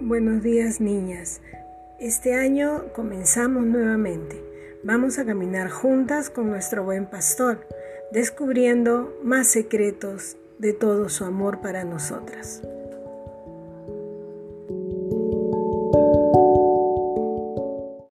Buenos días niñas. Este año comenzamos nuevamente. Vamos a caminar juntas con nuestro buen pastor, descubriendo más secretos de todo su amor para nosotras.